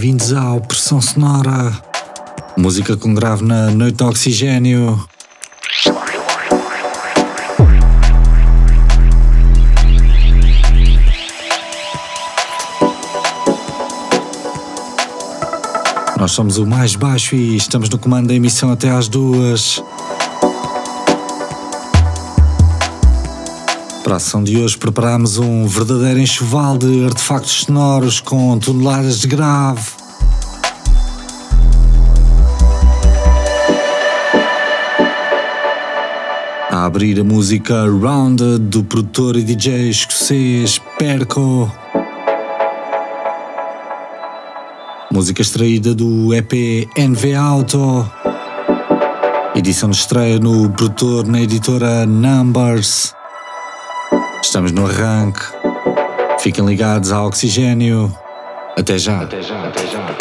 Bem-vindos ao Pressão Sonora. Música com grave na noite oxigênio. Nós somos o mais baixo e estamos no comando da emissão até às duas. Para a ação de hoje preparamos um verdadeiro enxoval de artefactos sonoros com toneladas de grave. A abrir a música Rounded do produtor e DJ escocês Perco. Música extraída do EP NV Auto. Edição de estreia no produtor na editora Numbers. Estamos no arranque. Fiquem ligados ao oxigênio. Até já. Até já, até já.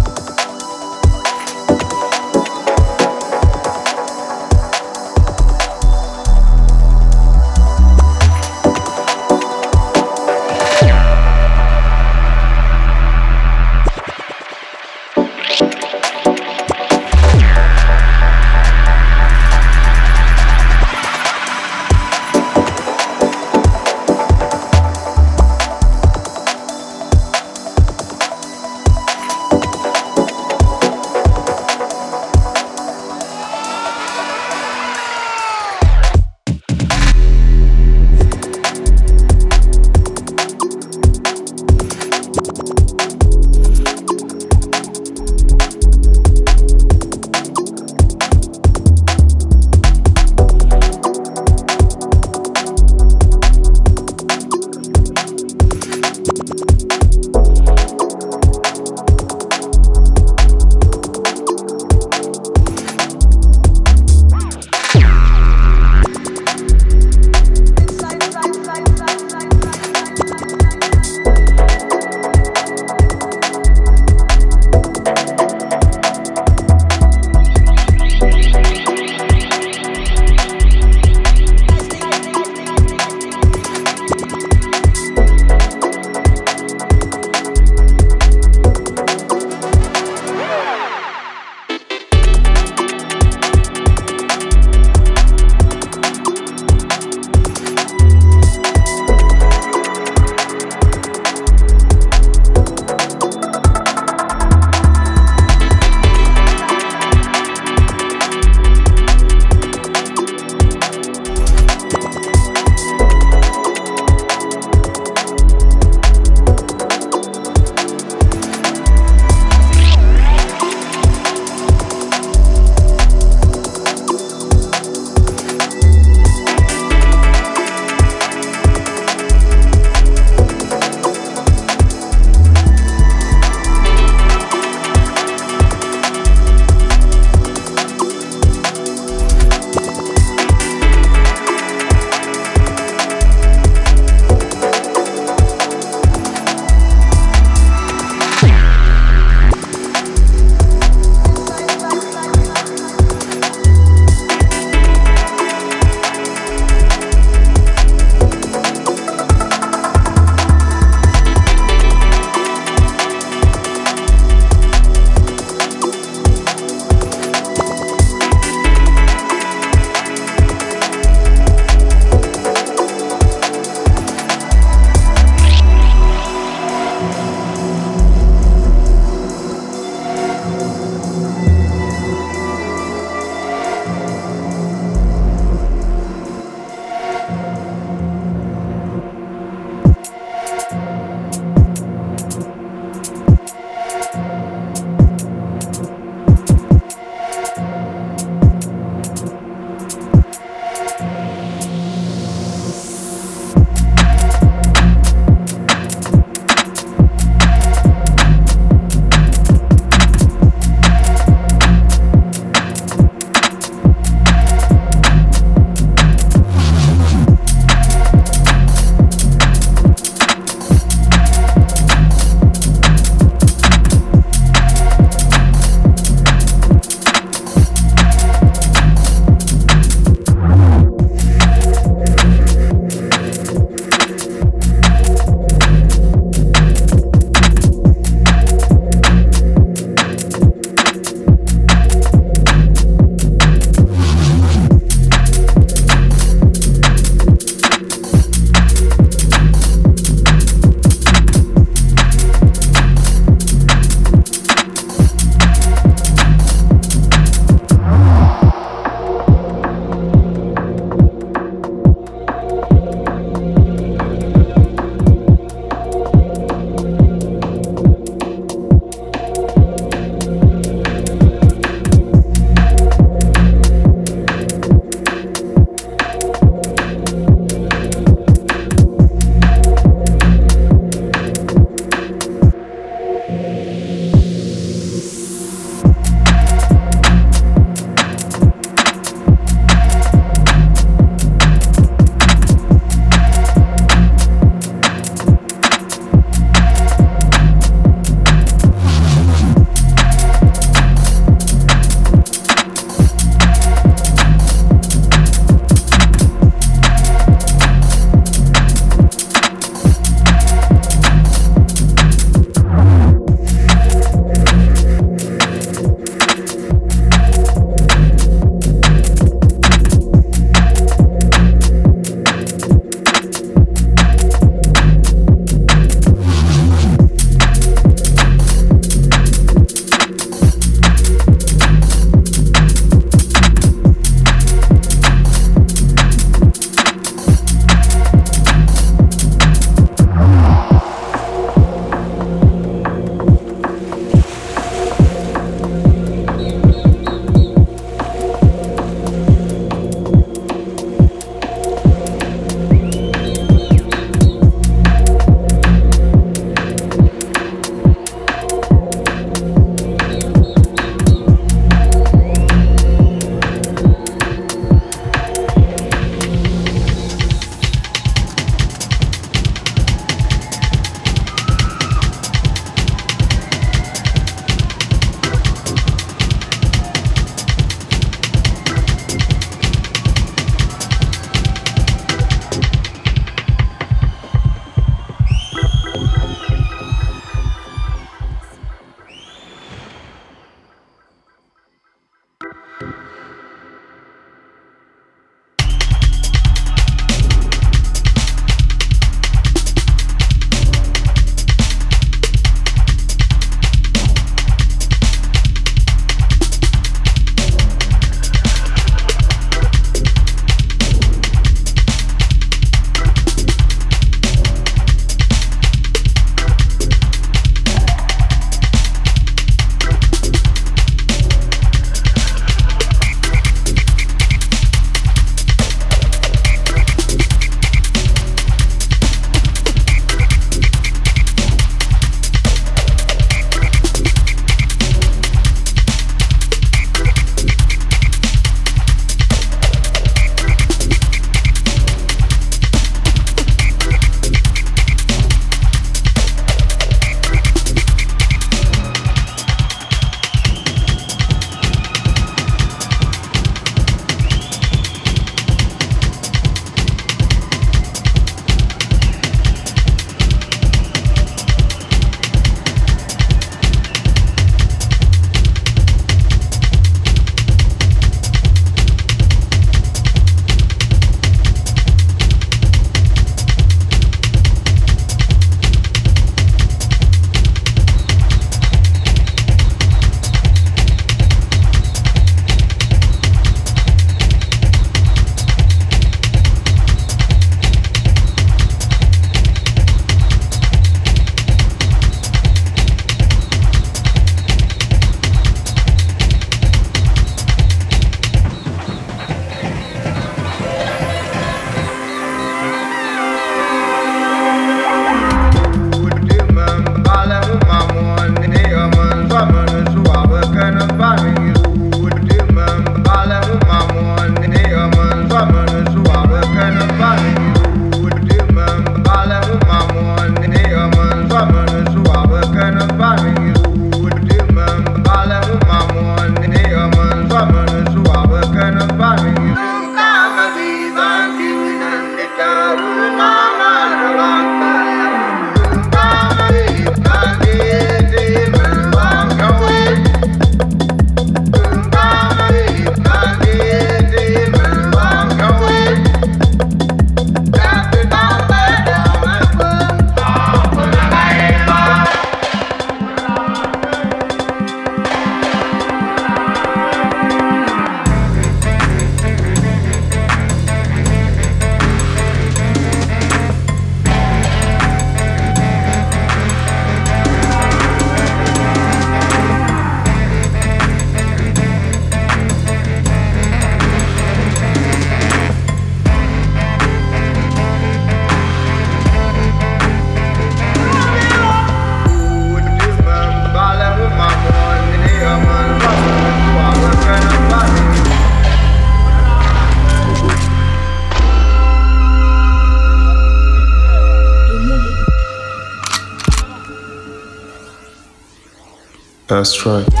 last try.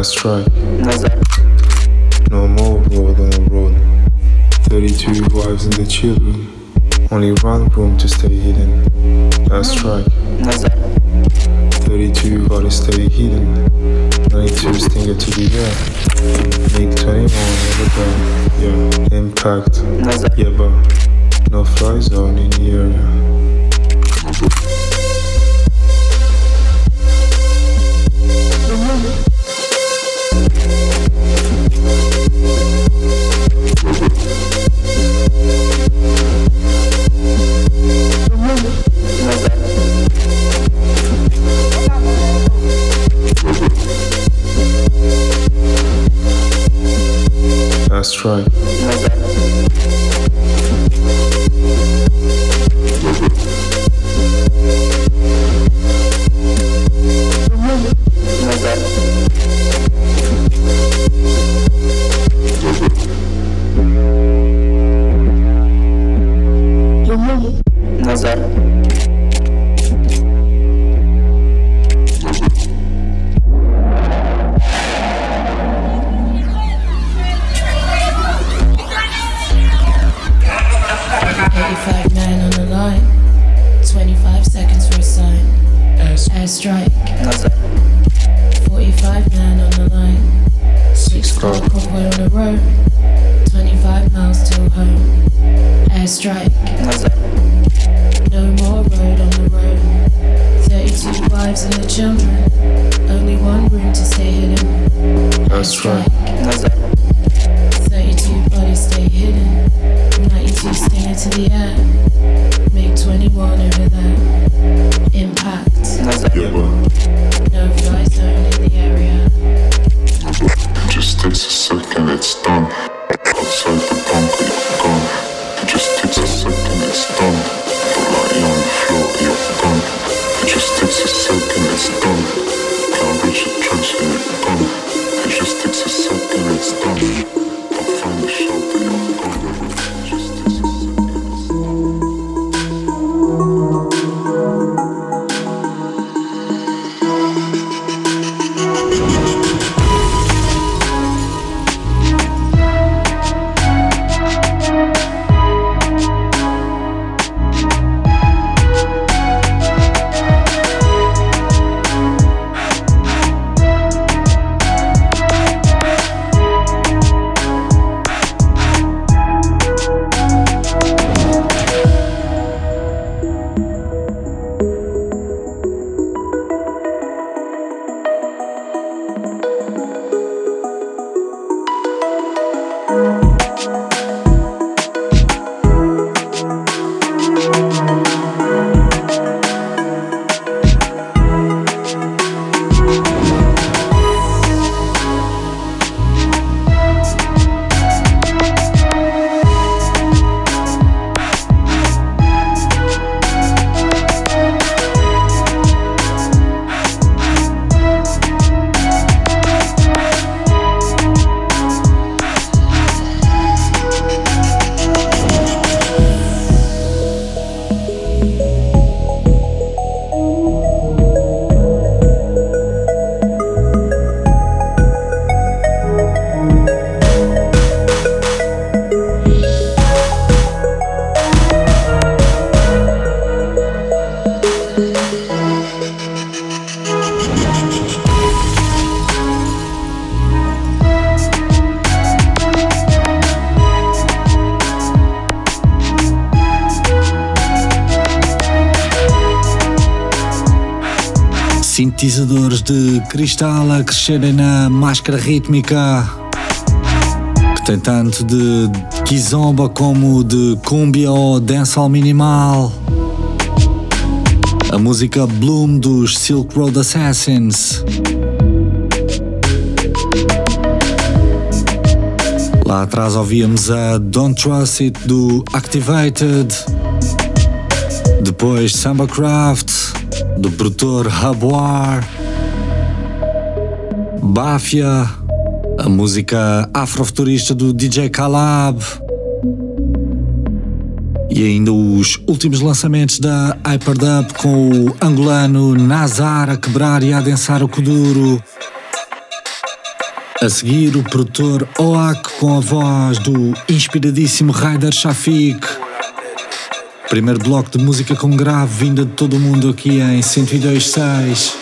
Last strike. No more blood on the road. 32 wives and the children. Only one room to stay hidden. Last strike. 32 bodies stay hidden. 92 stinger to be there. Make 21 never die. Yeah, impact. Yeah, but no fly zone in the area. What's that? Body stay hidden. I'm to the end. Make 21 over that. Impact. No fly zone in the area. De cristal a crescerem na máscara rítmica, que tem tanto de kizomba como de cumbia ou dancehall minimal. A música Bloom dos Silk Road Assassins. Lá atrás ouvíamos a Don't Trust It do Activated. Depois Samba Craft do produtor Haboir. Bafia, a música afrofuturista do DJ Calab. E ainda os últimos lançamentos da Hyperdub com o angolano Nazar a quebrar e a adensar o Kuduro. A seguir, o produtor Oak com a voz do inspiradíssimo Ryder Shafik. Primeiro bloco de música com grave vinda de todo o mundo aqui em 102.6.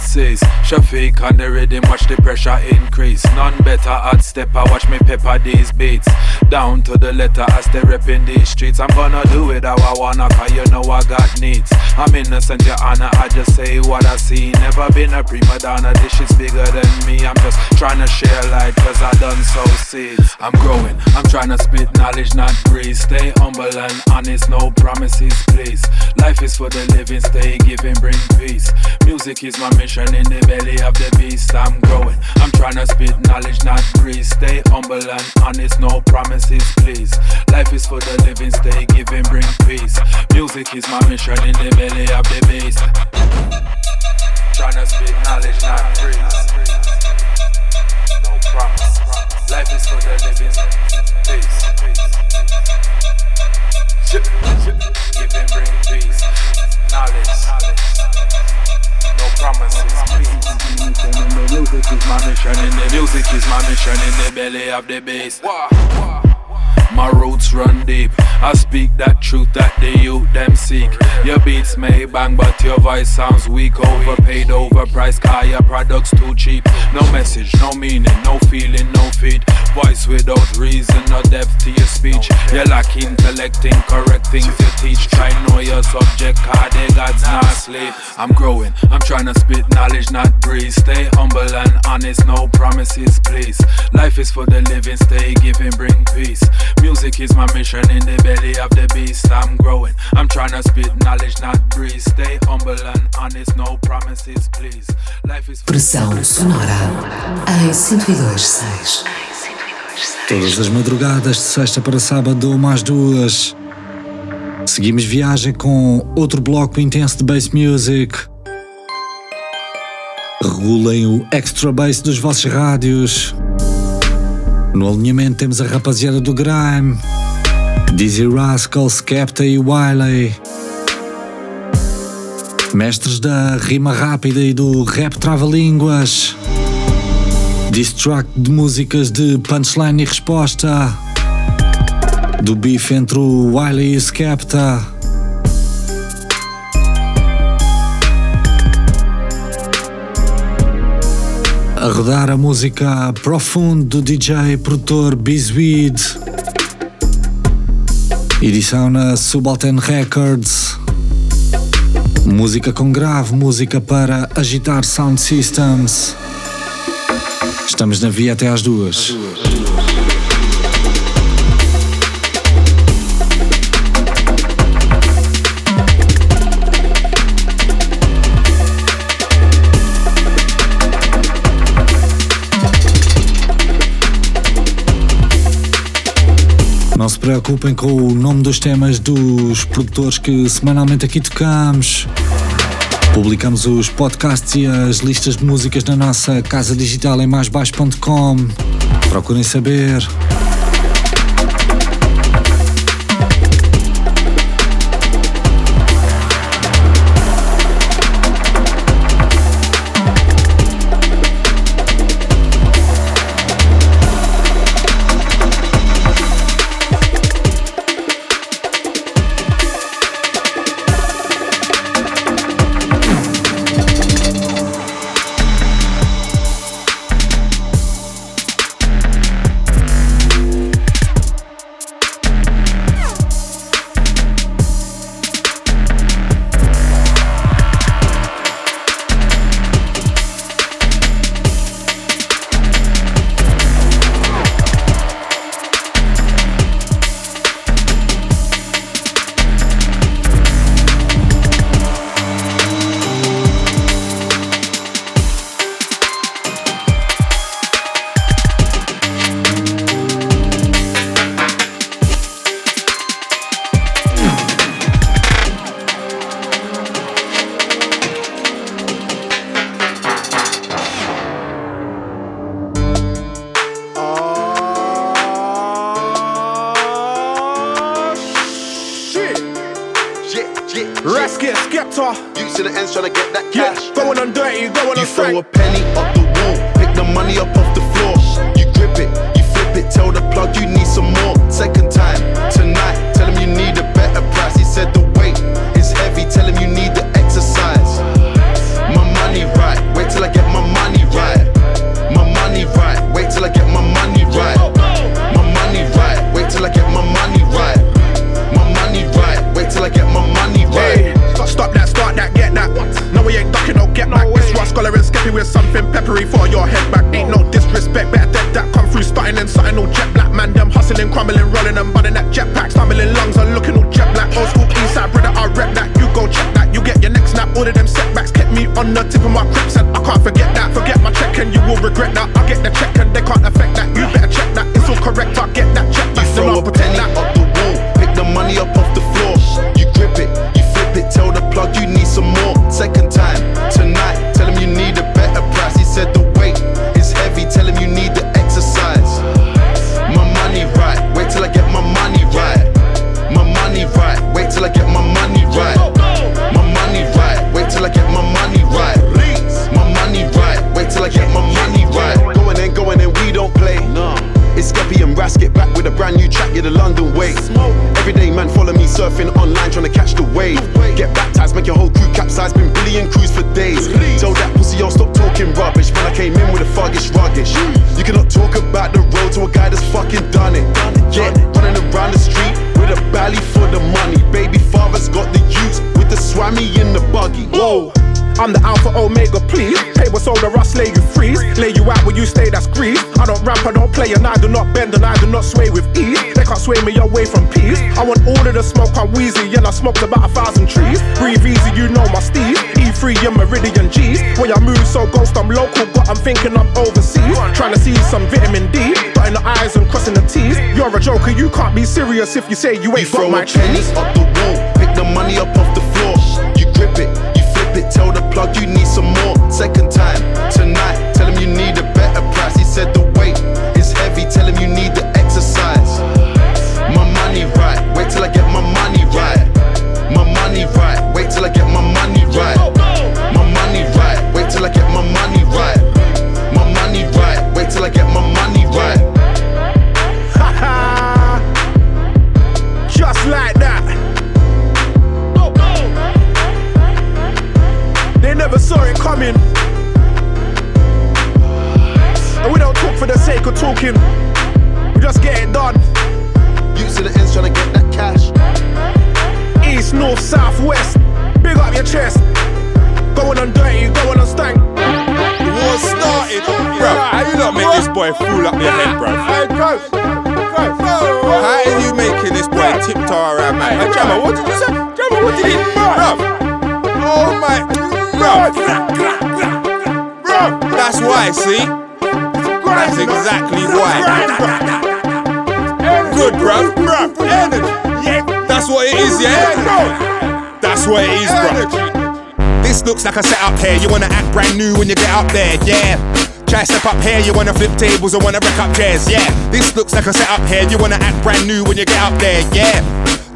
says Shafique on the rhythm, watch the pressure increase. None better at stepper, watch me pepper these beats. Down to the letter as they rep in these streets. I'm gonna do it how I wanna, cause you know I got needs. I'm innocent, your honor, I just say what I see. Never been a prima donna, this shit's bigger than me. I'm just trying to share light, cause I done so seeds. I'm growing, I'm trying to spit knowledge, not breeze. Stay humble and honest, no promises, please. Life is for the living, stay giving, bring peace. Music is my mission in the belly of the beast. I'm growing, I'm trying to spit knowledge, not breeze. Stay humble and honest, no promises, please. Life is for the living, stay giving, bring peace. Music is my mission in the belly of the beast. Trying to spit knowledge, not breeze. No promise. Life is for the living, peace. Give and bring peace, knowledge, no promises, please. Music is my mission in the music is my mission in the belly of the bass. My roots run deep. I speak that truth that the youth them seek. Your beats may bang, but your voice sounds weak. Overpaid, overpriced, car your products too cheap. No message, no meaning, no feeling, no feed. Voice without reason, no depth to your speech. You lack intellect, incorrect things you teach. Try know your subject, car they gods not sleep. I'm growing, I'm trying to spit knowledge, not breathe. Stay humble and honest, no promises, please. Life is for the living, stay giving, bring peace. Music is my mission in the belly of the beast. I'm growing. I'm trying to spit knowledge, not breathe. Stay humble and honest, no promises, please. Life is Pressão sonora em 102.6. Todas as madrugadas de sexta para sábado, mais duas. Seguimos viagem com outro bloco intenso de bass music. Regulem o extra bass dos vossos rádios. No alinhamento temos a rapaziada do Grime, Dizzy Rascal, Skepta e Wiley. Mestres da rima rápida e do rap trava-línguas. Distract de músicas de punchline e resposta. Do bife entre o Wiley e o Skepta. Rodar a música Profundo do DJ produtor Bizweed. Edição na Subaltern Records. Música com grave, música para agitar sound systems. Estamos na via até às duas. Não se preocupem com o nome dos temas dos produtores que semanalmente aqui tocamos. Publicamos os podcasts e as listas de músicas na nossa casa digital em maisbaixo.com. Procurem saber. Sway me away from peace. I want all of the smoke, I'm wheezy, and I smoked about a thousand trees. Breathe easy, you know my Steve. E3 and Meridian G's. When I move so ghost, I'm local, but I'm thinking I'm overseas. Trying to see some vitamin D. Dotting the I's and crossing the T's. You're a joker, you can't be serious if you say you You ain't throw got my cheese. up the wall, pick the money up off the floor. You grip it, you flip it, tell the plug you need some more. Second time, boy fool up your head, bro? How are you making this boy tiptoe around, man? Hey, Jammer, what did you say? Jammer, what did he bro? Oh my, bro, bro. That's why, see? That's exactly why. Good, bro, bro. That's what it is, yeah. That's what it is, bro. This looks like a setup here. You wanna act brand new when you get up there, yeah. Try step up here, you wanna flip tables or wanna wreck up chairs, yeah. This looks like a setup here. You wanna act brand new when you get up there, yeah.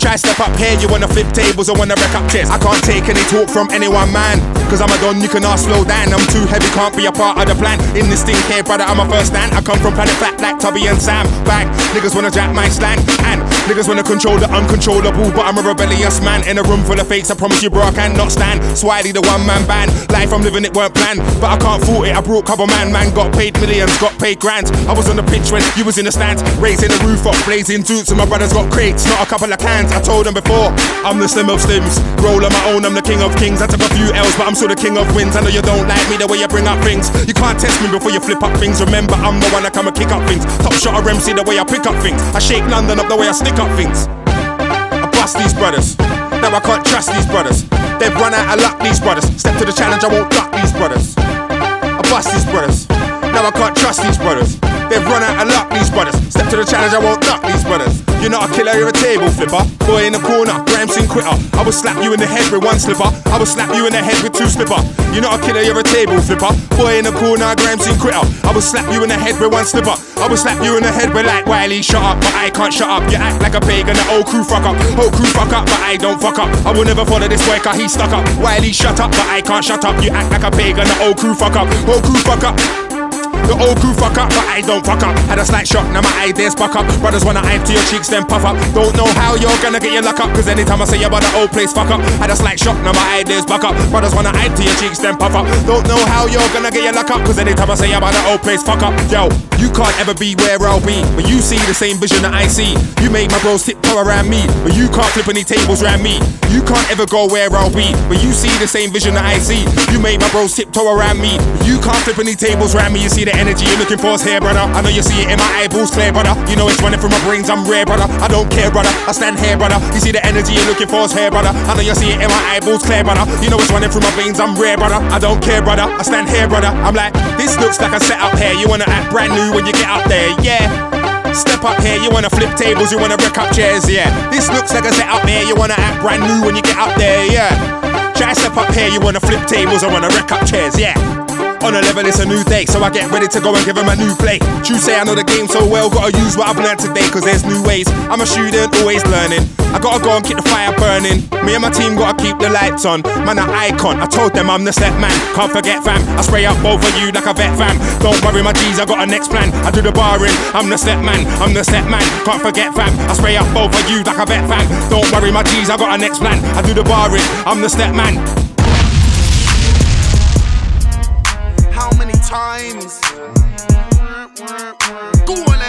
Try step up here, you wanna flip tables or wanna wreck up chairs. I can't take any talk from anyone, man. Cause I'm a don, you can ask slow down. I'm too heavy, can't be a part of the plan. In this thing here, brother, I'm a first stand. I come from planet flat like Tubby and Sam. Bang, niggas wanna jack my slang. And niggas wanna control the uncontrollable. But I'm a rebellious man in a room full of fakes. I promise you, bro, I cannot stand. Swiley, the one man band. Life I'm living, it weren't planned. But I can't fault it. I brought cover man, man. Got paid millions, got paid grands. I was on the pitch when you was in the stands. Raising the roof up, blazing suits. And my brothers got crates, not a couple of cans. I told them before, I'm the slim of slims. Roll on my own, I'm the king of kings. I took a few L's, but I'm still the king of wins. I know you don't like me the way you bring up things. You can't test me before you flip up things. Remember, I'm the one that come and kick up things. Top shot of MC the way I pick up things. I shake London up the way I stick up things. I bust these brothers. Now I can't trust these brothers. They've run out of luck, these brothers. Step to the challenge, I won't duck these brothers. I bust these brothers. Now I can't trust these brothers. They've run out of luck, these brothers. Step to the challenge, I won't duck these brothers. You're not a killer, you're a table flipper. Boy in the corner, Gramson quitter. I will slap you in the head with one slipper. I will slap you in the head with two slipper. You're not a killer, you're a table flipper. Boy in the corner, Gramson quitter. I will slap you in the head with one slipper. I will slap you in the head with like Wiley, shut up, but I can't shut up. You act like a pagan, the old crew fuck up. Whole crew fuck up, but I don't fuck up. I will never follow this boy, he stuck up. Wiley, shut up, but I can't shut up. You act like a pagan, the old crew fuck up. Whole crew fuck up. The old crew fuck up, but I don't fuck up. Had a slight shock, now my ideas fuck up. Brothers wanna eye to your cheeks, then puff up. Don't know how you're gonna get your luck up, cause anytime I say about the old place fuck up. Had a slight shock, now my ideas fuck up. Brothers wanna eye to your cheeks, then puff up. Don't know how you're gonna get your luck up, cause anytime I say about the old place fuck up. Yo, you can't ever be where I'll be, but you see the same vision that I see. You make my bros tiptoe around me, but you can't flip any tables around me. You can't ever go where I'll be, but you see the same vision that I see. You make my bros tiptoe around me, but you can't flip any tables around me. You see the energy you're looking for is here, brother. I know you see it in my eyeballs, clear, brother. You know it's running through my brains, I'm rare, brother. I don't care, brother. I stand here, brother. You see the energy you're looking for is here, brother. I know you see it in my eyeballs, clear, brother. You know it's running through my veins, I'm rare, brother. I don't care, brother. I stand here, brother. I'm like, this looks like a setup here. You wanna act brand new when you get up there, yeah. Step up here, you wanna flip tables, you wanna wreck up chairs, yeah. This looks like a setup here, you wanna act brand new when you get up there, yeah. Try step up here, you wanna flip tables, I wanna wreck up chairs, yeah. On a level, it's a new day, so I get ready to go and give him a new play. True say I know the game so well, gotta use what I've learned today, cause there's new ways. I'm a student, always learning. I gotta go and keep the fire burning. Me and my team gotta keep the lights on. Man, an icon. I told them I'm the set man. Can't forget, fam. I spray up both of you like a vet, fam. Don't worry, my G's, I got a next plan. I do the barring. I'm the set man. I'm the set man. Can't forget, fam. I spray up both of you like a vet, fam. Don't worry, my G's, I got a next plan. I do the barring. I'm the step man. Times? Go on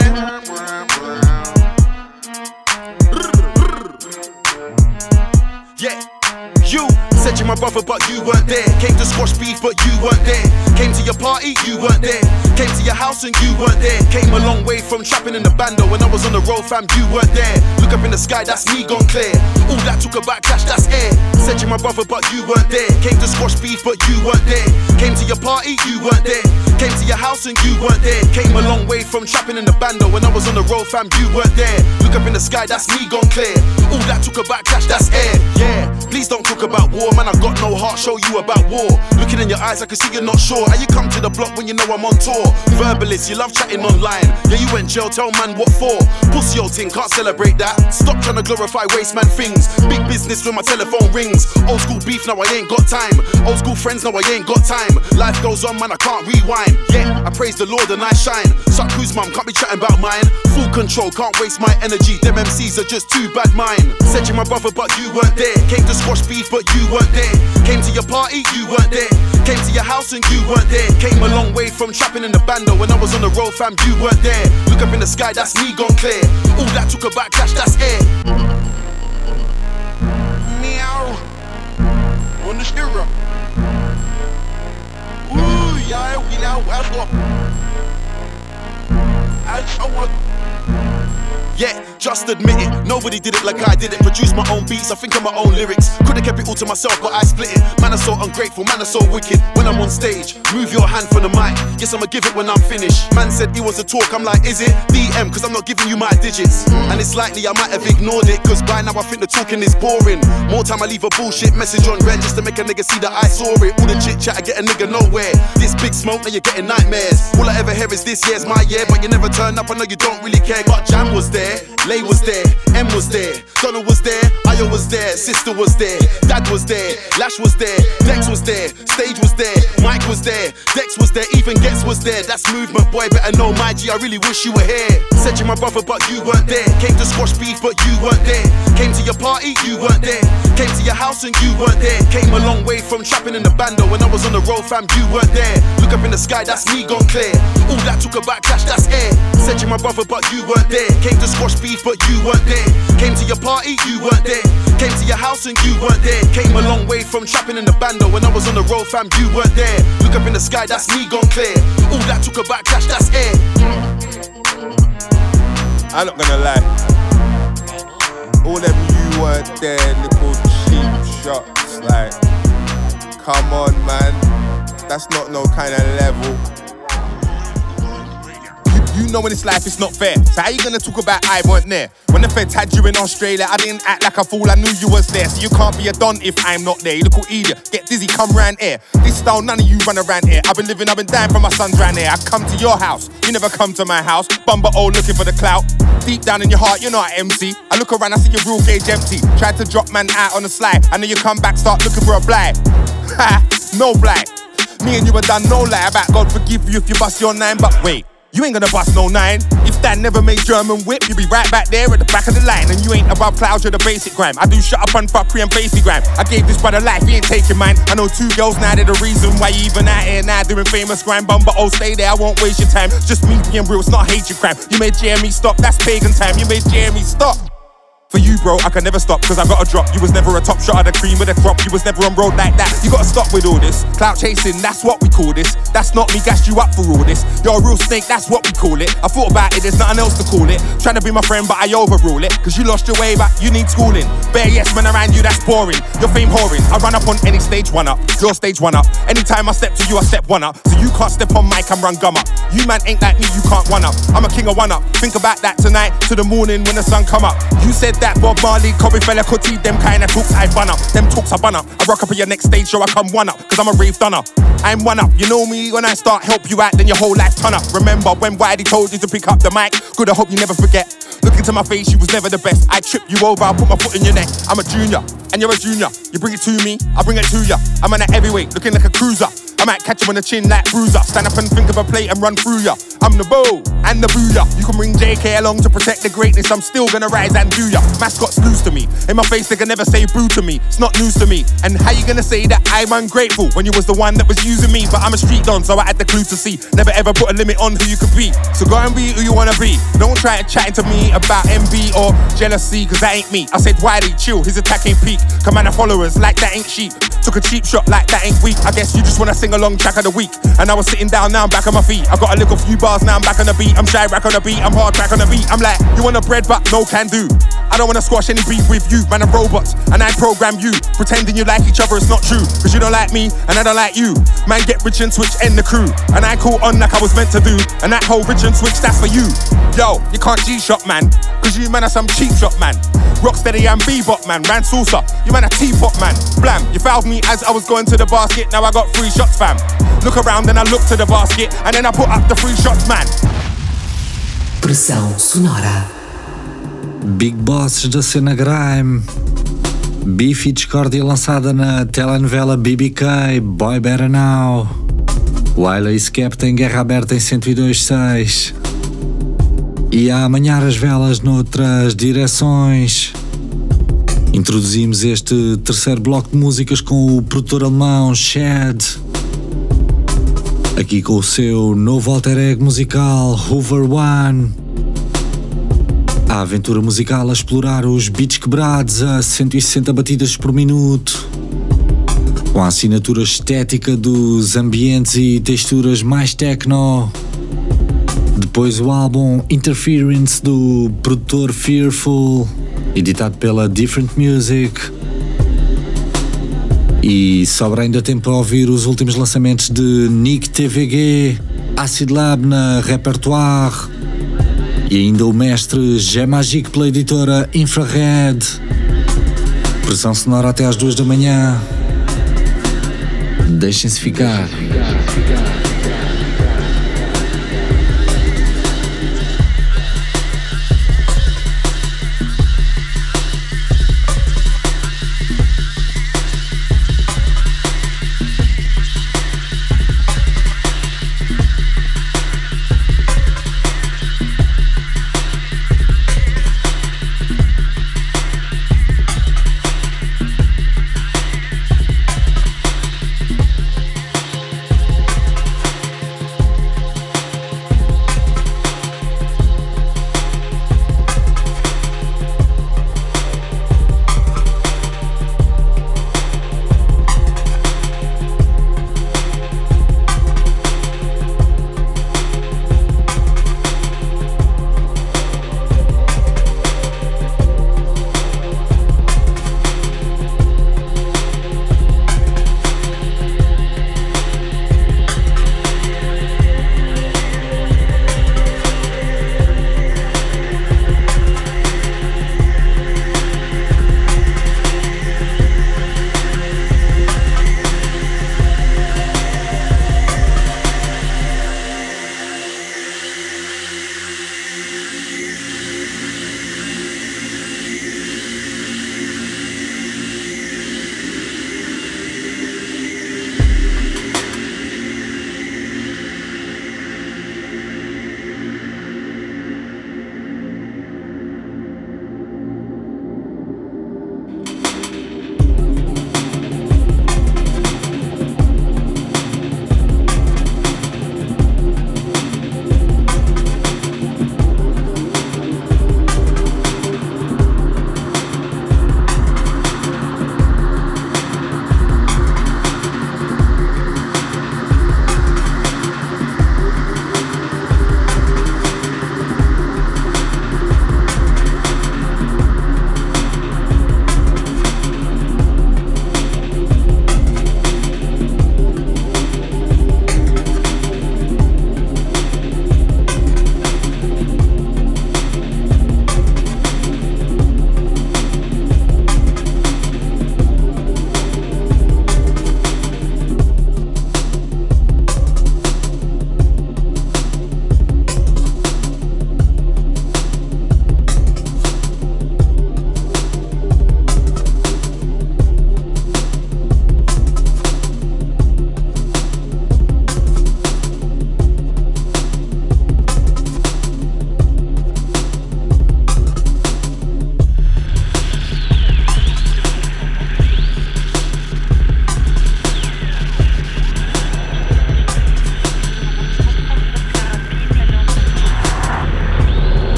you're my brother, but you weren't there. Came to squash beef, but you weren't there. Came to your party, you weren't there. Came to your house and you weren't there. Came a long way from trapping in the bando. When I was on the road, fam, you weren't there. Look up in the sky, that's me gone clear. All that took a backlash, that's air. Said you're my brother, but you weren't there. Came to squash beef, but you weren't there. Came to your party, you weren't there. Came to your house and you weren't there. Came a long way from trapping in the bando. When I was on the road, fam, you weren't there. Look up in the sky, that's me gone clear. All that took a backlash, that's air. Yeah, please don't talk about war, man. I got no heart, show you about war. Looking in your eyes, I can see you're not sure. How you come to the block when you know I'm on tour? Verbalist, you love chatting online. Yeah, you went jail, tell man what for. Pussy old thing, can't celebrate that. Stop trying to glorify waste man things. Big business when my telephone rings. Old school beef, now I ain't got time. Old school friends, now I ain't got time. Life goes on, man, I can't rewind. Yeah, I praise the Lord and I shine. Suck who's mum, can't be chatting about mine. Full control, can't waste my energy. Them MCs are just too bad mine. Said you're my brother, but you weren't there. Came to squash beef, but you weren't there. Came to your party, you weren't there. Came to your house and you weren't there. Came a long way from trapping in the bando. When I was on the road, fam, you weren't there. Look up in the sky, that's me gone clear. All that took a backlash, that's air. Meow. On the stereo. Ooh, yeah, we now, what. That's what. Yeah, just admit it. Nobody did it like I did it. Produce my own beats, I think of my own lyrics. Could've kept it all to myself, but I split it. Man, I'm so ungrateful, man, I'm so wicked. When I'm on stage, move your hand from the mic. Yes, I'ma give it when I'm finished. Man said it was a talk, I'm like, is it? DM, cause I'm not giving you my digits. And it's likely I might have ignored it, cause by now I think the talking is boring. More time I leave a bullshit message on red just to make a nigga see that I saw it. All the chit chat, I get a nigga nowhere. This big smoke, now you're getting nightmares. All I ever hear is this year's my year, but you never turn up, I know you don't really care. But Jam was there, Lay was there, M was there, Donald was there, Ayo was there, Sister was there, Dad was there, Lash was there, Dex was there, Stage was there, Mike was there, Dex was there, even Gets was there. That's movement, boy, better know my G. I really wish you were here. Said you're my brother, but you weren't there. Came to squash beef, but you weren't there. Came to your party, you weren't there. Came to your house and you weren't there. Came a long way from trapping in the bando. When I was on the road, fam, you weren't there. Look up in the sky, that's me gone clear. All that took a backlash, that's air. Said you're my brother, but you weren't there. Came to squash beef, but you weren't there. Came to your party, you weren't there. Came to your house and you weren't there. Came a long way from trapping in the bando. When I was on the road, fam, you weren't there. Look up in the sky, that's me gone clear. All that took a backlash, that's air. I'm not gonna lie. All them you weren't there, little cheap shots. Like, come on, man. That's not no kind of level. You know in this life it's not fair. So how you gonna talk about I weren't there? When the feds had you in Australia, I didn't act like a fool, I knew you was there. So you can't be a don if I'm not there. You look idiot, get dizzy, come round here. This style, none of you run around here. I've been living, I've been dying for my sons round here. I come to your house, you never come to my house. Bumba old looking for the clout. Deep down in your heart, you're not MC. I look around, I see your real gauge empty. Tried to drop man out on the slide, I know you come back, start looking for a blight. Ha, no blight. Me and you were done, no lie about God forgive you if you bust your nine, but wait. You ain't gonna bust no nine. If that never made German whip, you'd be right back there at the back of the line. And you ain't above clouds, you're the basic grime. I do shut up on fuckery and basic grime. I gave this brother life, he ain't taking mine. I know two girls now, they're the reason why you even out here now doing famous grime. Bum, but oh, stay there, I won't waste your time. Just me being real, it's not hatred crime. You made Jeremy stop, that's pagan time. You made Jeremy stop. For you, bro, I can never stop, cause I got a drop. You was never a top shot of the cream with a crop. You was never on road like that. You gotta stop with all this. Clout chasing, that's what we call this. That's not me, gassed you up for all this. You're a real snake, that's what we call it. I thought about it, there's nothing else to call it. Trying to be my friend, but I overrule it. Cause you lost your way, but you need schooling. Bare yes, man around you, that's boring. Your fame whoring. I run up on any stage one up. Your stage one up. Anytime I step to you, I step one up. So you can't step on mic and run gum up. You man ain't like me, you can't one up. I'm a king of one up. Think about that tonight to the morning when the sun come up. You said that Bob Marley, Corey Fella, Kuti, them kind of talks I bun up. Them talks I bun up. I rock up at your next stage show, I come one up. Cause I'm a rave dunner. I'm one up. You know me when I start help you out, then your whole life turn up. Remember when Whitey told you to pick up the mic? Good, I hope you never forget. Look into my face, you was never the best. I trip you over, I put my foot in your neck. I'm a junior, and you're a junior. You bring it to me, I bring it to ya. I'm on a heavyweight, looking like a cruiser. I might catch him on the chin like bruiser. Stand up and think of a plate and run through ya. I'm the bow and the booyah. You can bring JK along to protect the greatness. I'm still gonna rise and do ya. Mascots lose to me. In my face, they can never say boo to me. It's not news to me. And how you gonna say that I'm ungrateful when you was the one that was using me? But I'm a street don, so I had the clue to see. Never ever put a limit on who you could be. So go and be who you wanna be. Don't try to chat to me about envy or jealousy, cause that ain't me. I said, Wiley, chill, his attack ain't peak. Command of followers like that ain't sheep. Took a cheap shot like that ain't weak. I guess you just wanna sing along track of the week. And I was sitting down, now I'm back on my feet. I got a little few bars, now I'm back on the beat. I'm shy rack on the beat, I'm hard track on the beat. I'm like, you want a bread, but no can do. I don't wanna squash any beef with you, man. I'm robots, and I program you. Pretending you like each other, it's not true. Cause you don't like me, and I don't like you. Man, get rich and switch, end the crew. And I call on like I was meant to do. And that whole rich and switch, that's for you. Yo, you can't G shot, man. Cause you man are some cheap shot, man. Rocksteady and bebop, man. Ran salsa, you man a teapot, man. Blam, you fouled me as I was going to the basket. Now I got three shots, fam. Look around and I look to the basket, and then I put up the three shots, man. Pressão sonora. Big Bosses da cena Grime. Beef e discórdia lançada na telenovela BBK Boy Better Now. Wiley Skep tem guerra aberta em 102.6. E a amanhar as velas noutras direções. Introduzimos este terceiro bloco de músicas com o produtor alemão Shed. Aqui com o seu novo alter ego musical Hoover One. A aventura musical a explorar os beats quebrados a 160 batidas por minuto. Com a assinatura estética dos ambientes e texturas mais techno. Depois o álbum Interference do produtor Fearful, editado pela Different Music. E sobra ainda tempo para ouvir os últimos lançamentos de Nick TVG, Acid Lab na Repertoire e ainda o mestre G Magic pela editora Infrared. Pressão sonora até às duas da manhã. Deixem-se ficar. ゲ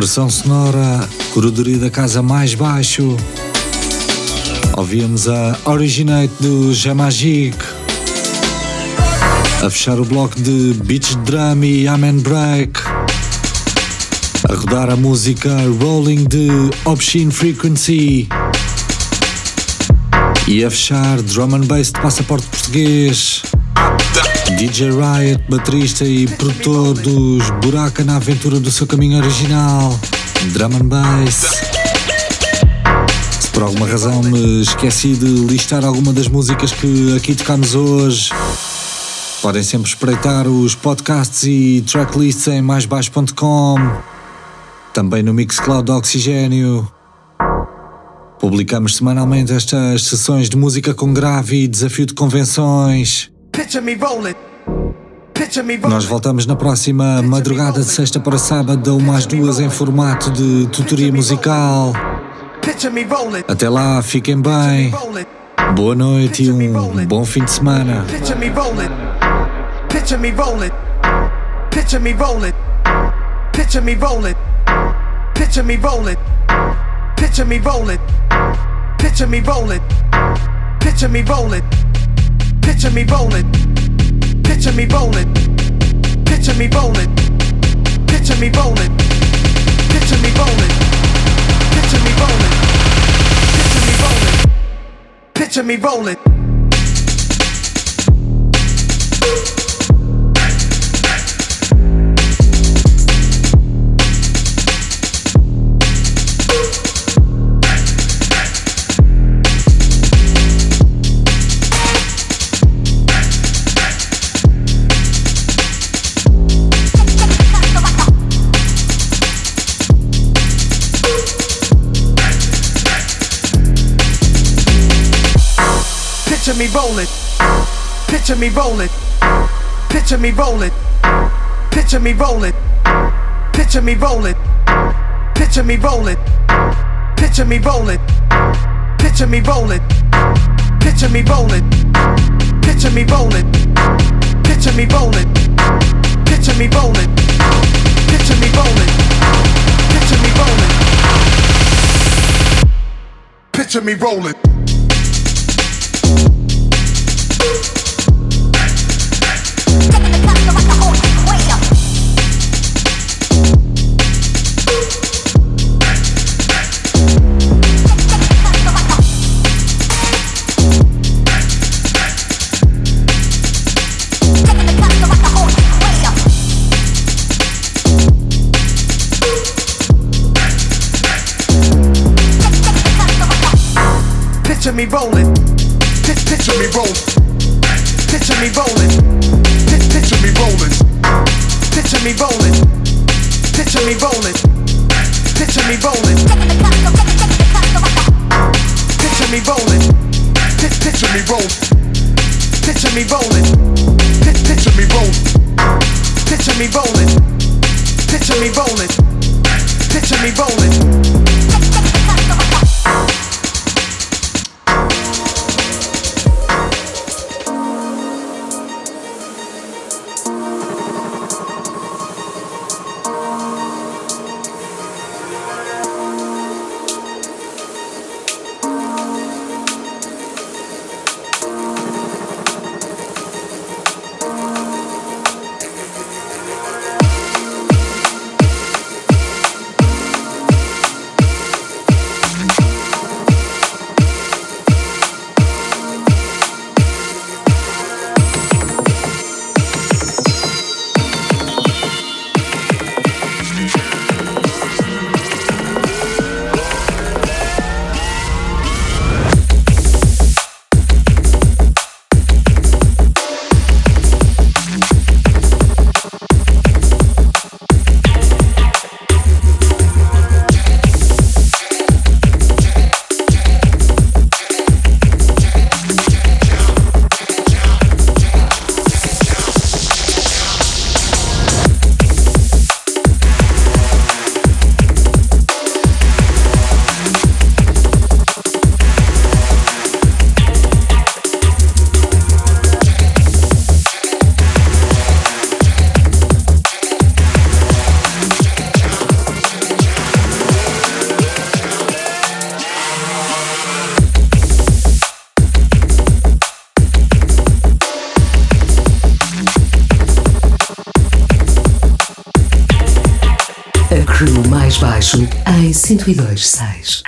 Versão sonora, curadoria da casa mais baixo. Ouvimos a Originate do Jamagic. A fechar o bloco de Beach Drum e Amen Break. A rodar a música Rolling de Obscene Frequency. E a fechar Drum and Bass de passaporte português. DJ Riot, baterista e produtor dos Buraca na aventura do seu caminho original, Drum and Bass. Se por alguma razão me esqueci de listar alguma das músicas que aqui tocamos hoje, podem sempre espreitar os podcasts e tracklists em maisbaixo.com, também no Mixcloud do Oxigênio. Publicamos semanalmente estas sessões de música com grave e desafio de convenções. Nós voltamos na próxima madrugada de sexta para sábado, da uma às duas em formato de tutoria musical. Até lá, fiquem bem. Boa noite e um bom fim de semana. Picture me rolling. Picture me rolling. Picture me rolling. Picture me rolling. Picture me rolling. Picture me rolling. Picture me rolling. Picture me rolling. Picture me rolling. Rolling. Picture me rolling. Picture me rolling. Picture me rolling. Picture me rolling. Picture me rolling. Picture me rolling. Picture me rolling. Picture me rolling. Picture me rolling. Picture me rolling. Picture me rolling. Picture me rolling. Picture me rolling. Picture me rolling. Picture me rolling. Picture me rolling. Picture me rolling. Picture me rolling. Picture me rolling. Picture me rolling. Picture me rolling. Picture me rolling. Picture me rolling. Picture me rolling. Picture me rolling. Picture me rolling. Picture me rolling. Picture me rolling. 102, 6.